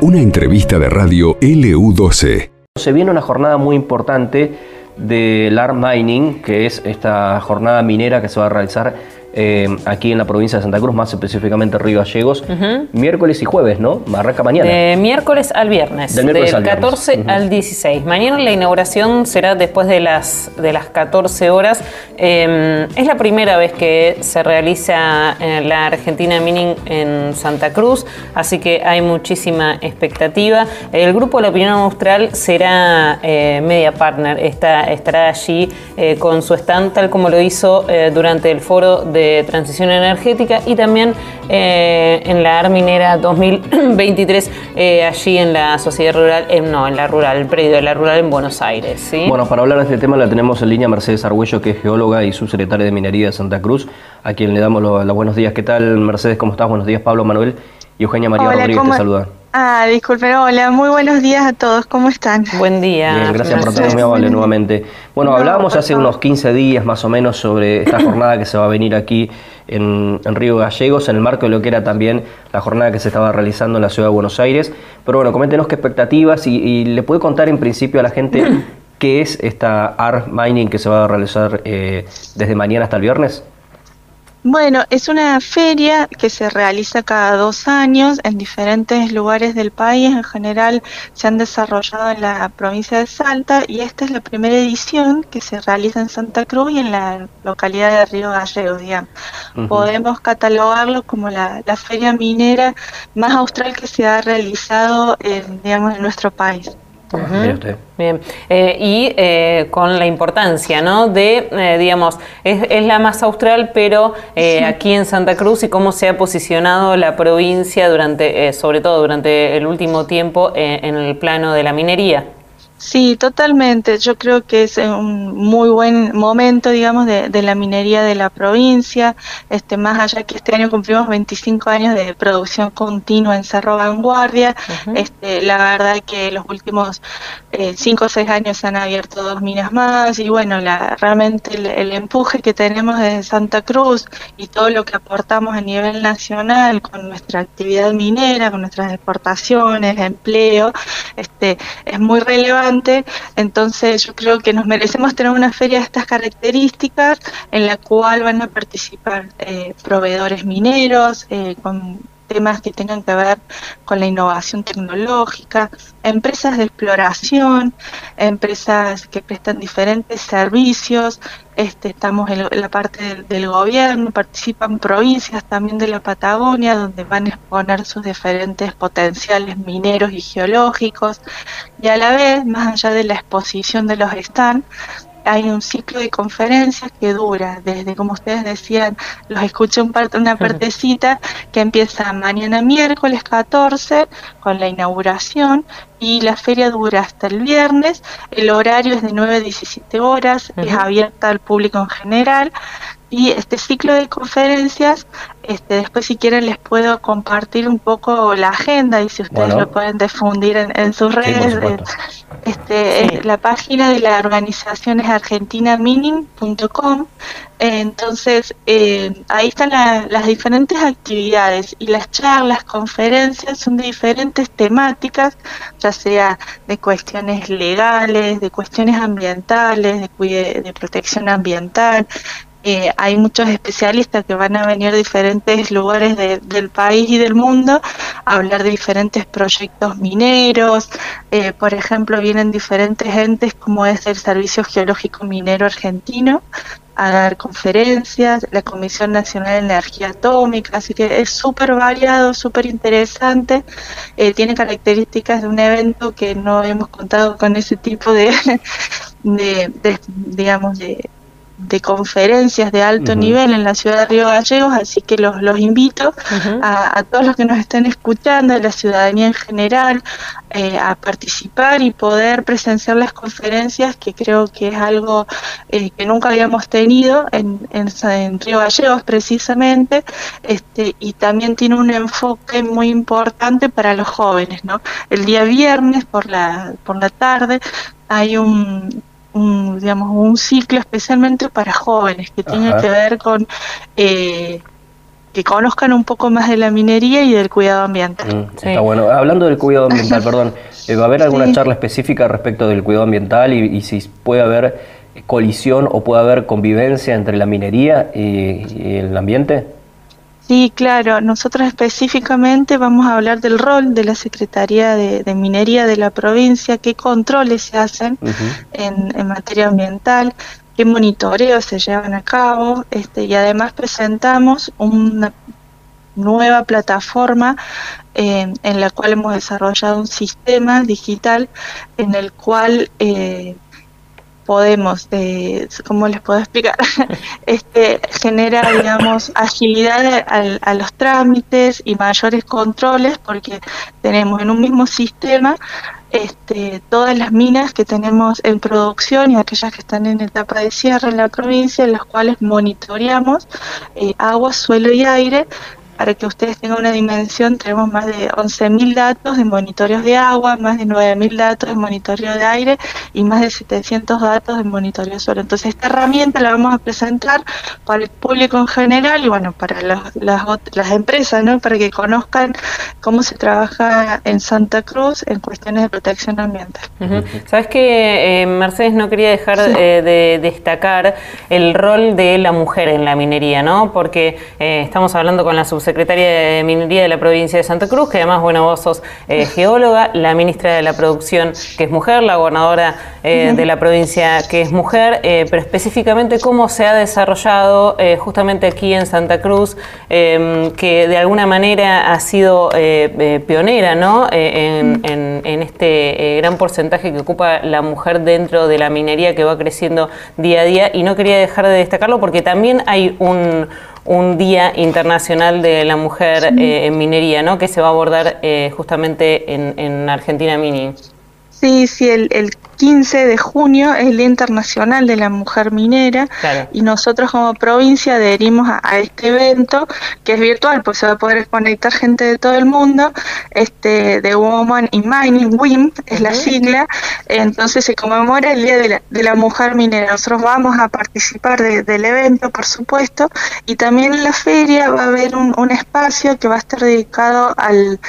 Una entrevista de radio LU12. Se viene una jornada muy importante del ARM Mining, que es esta jornada minera que se va a realizar eh, aquí en la provincia de Santa Cruz, más específicamente Río Gallegos, miércoles y jueves, ¿no? Arranca mañana. De miércoles al viernes, del, 14 al 16. Mañana la inauguración será después de las, de las 14 horas. Em, es la primera vez que se realiza eh, la Argentina Mining en Santa Cruz, así que hay muchísima expectativa. El grupo de la opinión austral será eh, media partner, Está, estará allí con su stand, tal como lo hizo durante el foro de transición energética y también eh, en la Arminera 2023, eh, allí en la sociedad rural, eh, no, en la rural, el predio de la rural en Buenos Aires. ¿sí? Bueno, para hablar de este tema la tenemos en línea Mercedes Argüello, que es geóloga y subsecretaria de Minería de Santa Cruz, a quien le damos los, buenos días. ¿Qué tal, Mercedes? ¿Cómo estás? Buenos días, Pablo Manuel y Eugenia María Rodríguez te saluda. Ah, disculpen, hola, muy buenos días a todos, ¿cómo están? Buen día. Bien, gracias, por estar muy amable nuevamente. Bueno, hablábamos hace unos 15 días más o menos sobre esta jornada que se va a venir aquí en, Río Gallegos, en el marco de lo que era también la jornada que se estaba realizando en la ciudad de Buenos Aires. Pero bueno, coméntenos qué expectativas y, le puede contar en principio a la gente qué es esta ART Mining que se va a realizar eh, desde mañana hasta el viernes. Bueno, es una feria que se realiza cada dos años en diferentes lugares del país. En general se han desarrollado en la provincia de Salta y esta es la primera edición que se realiza en Santa Cruz y en la localidad de Río Gallego. Digamos. Podemos catalogarlo como la, feria minera más austral que se ha realizado en, digamos, en nuestro país. Bien, eh, y eh, con la importancia, ¿no? De, eh, digamos, es, la más austral, pero aquí en Santa Cruz y cómo se ha posicionado la provincia durante, sobre todo durante el último tiempo, en el plano de la minería. Sí, totalmente. Yo creo que es un muy buen momento, digamos, de, la minería de la provincia. Este, más allá que este año cumplimos 25 años de producción continua en Cerro Vanguardia. este, la verdad que los últimos 5 eh, o 6 años se han abierto dos minas más y bueno, la, realmente el, empuje que tenemos desde Santa Cruz y todo lo que aportamos a nivel nacional con nuestra actividad minera, con nuestras exportaciones, empleo, este, es muy relevante entonces yo creo que nos merecemos tener una feria de estas características en la cual van a participar eh, proveedores mineros eh, con temas que tengan que ver con la innovación tecnológica, empresas de exploración, empresas que prestan diferentes servicios, este, estamos en la parte del, gobierno, participan provincias también de la Patagonia, donde van a exponer sus diferentes potenciales mineros y geológicos, y a la vez, más allá de la exposición de los stands, hay un ciclo de conferencias que dura desde, como ustedes decían, los escuché un parte, una partecita que empieza mañana miércoles 14 con la inauguración y la feria dura hasta el viernes. El horario es de 9 a 17 horas, es abierta al público en general. Y este ciclo de conferencias, este, después si quieren les puedo compartir un poco la agenda y si ustedes lo pueden difundir en, sus redes. Eh, este, La página de la organización es argentinamining.com. entonces, eh, ahí están las diferentes actividades y las charlas, conferencias son de diferentes temáticas, ya sea de cuestiones legales, de cuestiones ambientales, de, de protección ambiental, eh, hay muchos especialistas que van a venir de diferentes lugares del país y del mundo a hablar de diferentes proyectos mineros. Eh, por ejemplo, vienen diferentes entes como es el Servicio Geológico Minero Argentino a dar conferencias, la Comisión Nacional de Energía Atómica, así que es súper variado, súper interesante, eh, tiene características de un evento que no hemos contado con ese tipo de, de digamos, de, de conferencias de alto nivel en la ciudad de Río Gallegos, así que los, los invito a, todos los que nos estén escuchando, a la ciudadanía en general, eh, a participar y poder presenciar las conferencias, que creo que es algo eh, que nunca habíamos tenido en, en, Río Gallegos precisamente, este, y también tiene un enfoque muy importante para los jóvenes. ¿no? El día viernes por la, por la tarde hay un un, digamos, un ciclo especialmente para jóvenes que tiene que ver con eh, que conozcan un poco más de la minería y del cuidado ambiental. Mm, está bueno. Hablando del cuidado ambiental, perdón, eh, ¿va a haber alguna charla específica respecto del cuidado ambiental y, si puede haber colisión o puede haber convivencia entre la minería y, el ambiente? Sí, claro. Nosotros específicamente vamos a hablar del rol de la Secretaría de, Minería de la provincia, qué controles se hacen en, en, materia ambiental, qué monitoreos se llevan a cabo este, y además presentamos una nueva plataforma eh, en la cual hemos desarrollado un sistema digital en el cual eh, podemos, eh, ¿cómo les puedo explicar? este, genera, digamos, agilidad a, los trámites y mayores controles porque tenemos en un mismo sistema este, todas las minas que tenemos en producción y aquellas que están en etapa de cierre en la provincia, en las cuales monitoreamos eh, agua, suelo y aire para que ustedes tengan una dimensión, tenemos más de 11.000 datos de monitoreos de agua, más de 9.000 datos de monitoreo de aire y más de 700 datos de monitoreo de suelo. Entonces, esta herramienta la vamos a presentar para el público en general y, bueno, para las, las empresas, ¿no? Para que conozcan cómo se trabaja en Santa Cruz en cuestiones de protección ambiental. Sabes que, eh, Mercedes, no quería dejar eh, de destacar el rol de la mujer en la minería, ¿no? Porque eh, estamos hablando con la subsecretaria secretaria de Minería de la provincia de Santa Cruz, que además, bueno, vos sos eh, geóloga, la ministra de la Producción, que es mujer, la gobernadora eh, de la provincia, que es mujer, eh, pero específicamente cómo se ha desarrollado justamente aquí en Santa Cruz, que de alguna manera ha sido pionera, ¿no? en, en, este gran porcentaje que ocupa la mujer dentro de la minería que va creciendo día a día. Y no quería dejar de destacarlo porque también hay un un Día Internacional de la Mujer eh, en Minería, ¿no? que se va a abordar eh, justamente en, en Argentina Mini. Sí, sí, el, el 15 de junio es el Día Internacional de la Mujer Minera y nosotros como provincia adherimos a, este evento que es virtual, pues se va a poder conectar gente de todo el mundo, este de Woman in Mining, WIM es la sigla, entonces se conmemora el Día de la, de la Mujer Minera. Nosotros vamos a participar del evento, por supuesto, y también en la feria va a haber un, un espacio que va a estar dedicado al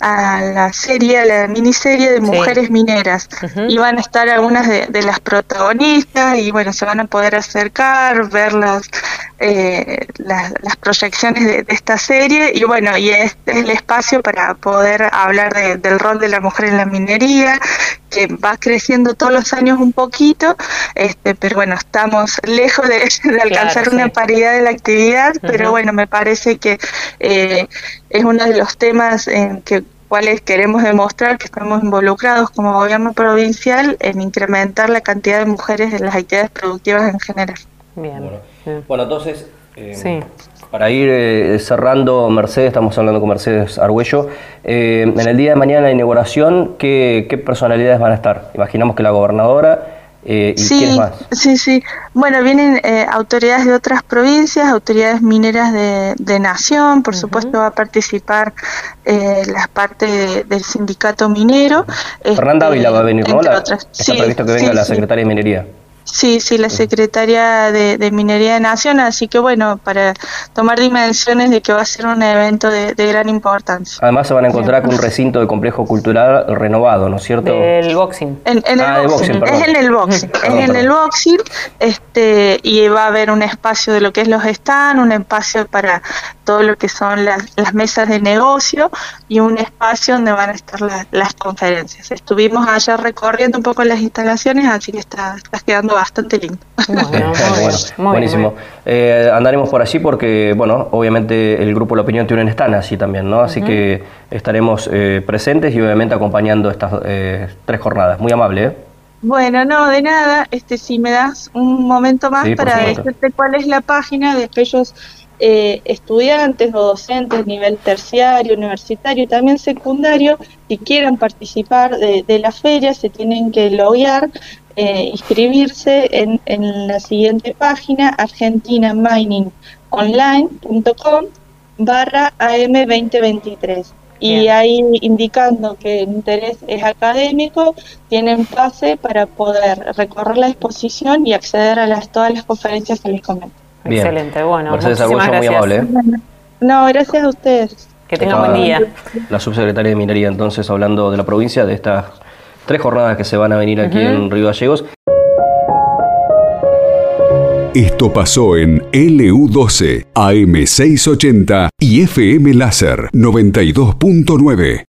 a la serie, a la miniserie de mujeres mineras. Y van a estar algunas de, las protagonistas y bueno, se van a poder acercar, ver las, eh, las, proyecciones de, esta serie y bueno, y este es el espacio para poder hablar del rol de la mujer en la minería, que va creciendo todos los años un poquito, este, pero bueno, estamos lejos de, alcanzar una paridad de la actividad, pero bueno, me parece que eh, es uno de los temas en que cuales queremos demostrar que estamos involucrados como gobierno provincial en incrementar la cantidad de mujeres en las actividades productivas en general. Bien. Bueno, entonces, eh, para ir eh, cerrando, Mercedes, estamos hablando con Mercedes Argüello, eh, en el día de mañana la inauguración, ¿qué, ¿qué personalidades van a estar? Imaginamos que la gobernadora eh, ¿y sí, más? Sí, sí. Bueno, vienen eh, autoridades de otras provincias, autoridades mineras de, Nación, por supuesto va a participar eh, las partes del sindicato minero. Fernanda este, Ávila va a venir, ¿no? está previsto que venga la secretaria de Minería. Sí, sí, la secretaria de, Minería de Nación, así que bueno, para tomar dimensiones de que va a ser un evento de, gran importancia. Además se van a encontrar con un recinto de complejo cultural renovado, ¿no es cierto? El boxing. En, el ah, boxing, es en el boxing, es en el boxing, este, y va a haber un espacio de lo que es los stands, un espacio para todo lo que son las, las mesas de negocio y un espacio donde van a estar las conferencias. Estuvimos allá recorriendo un poco las instalaciones, así que está, está quedando bastante lindo. buenísimo. Eh, andaremos por allí porque, bueno, obviamente el grupo La Opinión tiene un stand así también, ¿no? Así que estaremos eh, presentes y obviamente acompañando estas eh, tres jornadas. Muy amable, ¿eh? Bueno, no, de nada. Este, si me das un momento más para decirte cuál es la página de aquellos eh, estudiantes o docentes nivel terciario, universitario y también secundario que quieran participar de, de la feria se tienen que loguear eh, inscribirse en, la siguiente página, argentinaminingonline.com barra AM2023. Y ahí indicando que el interés es académico, tienen pase para poder recorrer la exposición y acceder a las, todas las conferencias que les comento. Excelente, bueno, muchísimas gracias. muy amable. ¿eh? No, gracias a ustedes. Que tengan buen día. La subsecretaria de Minería, entonces, hablando de la provincia, de estas tres jornadas que se van a venir aquí en Río Gallegos. Esto pasó en LU12, AM680 y FM Láser 92.9.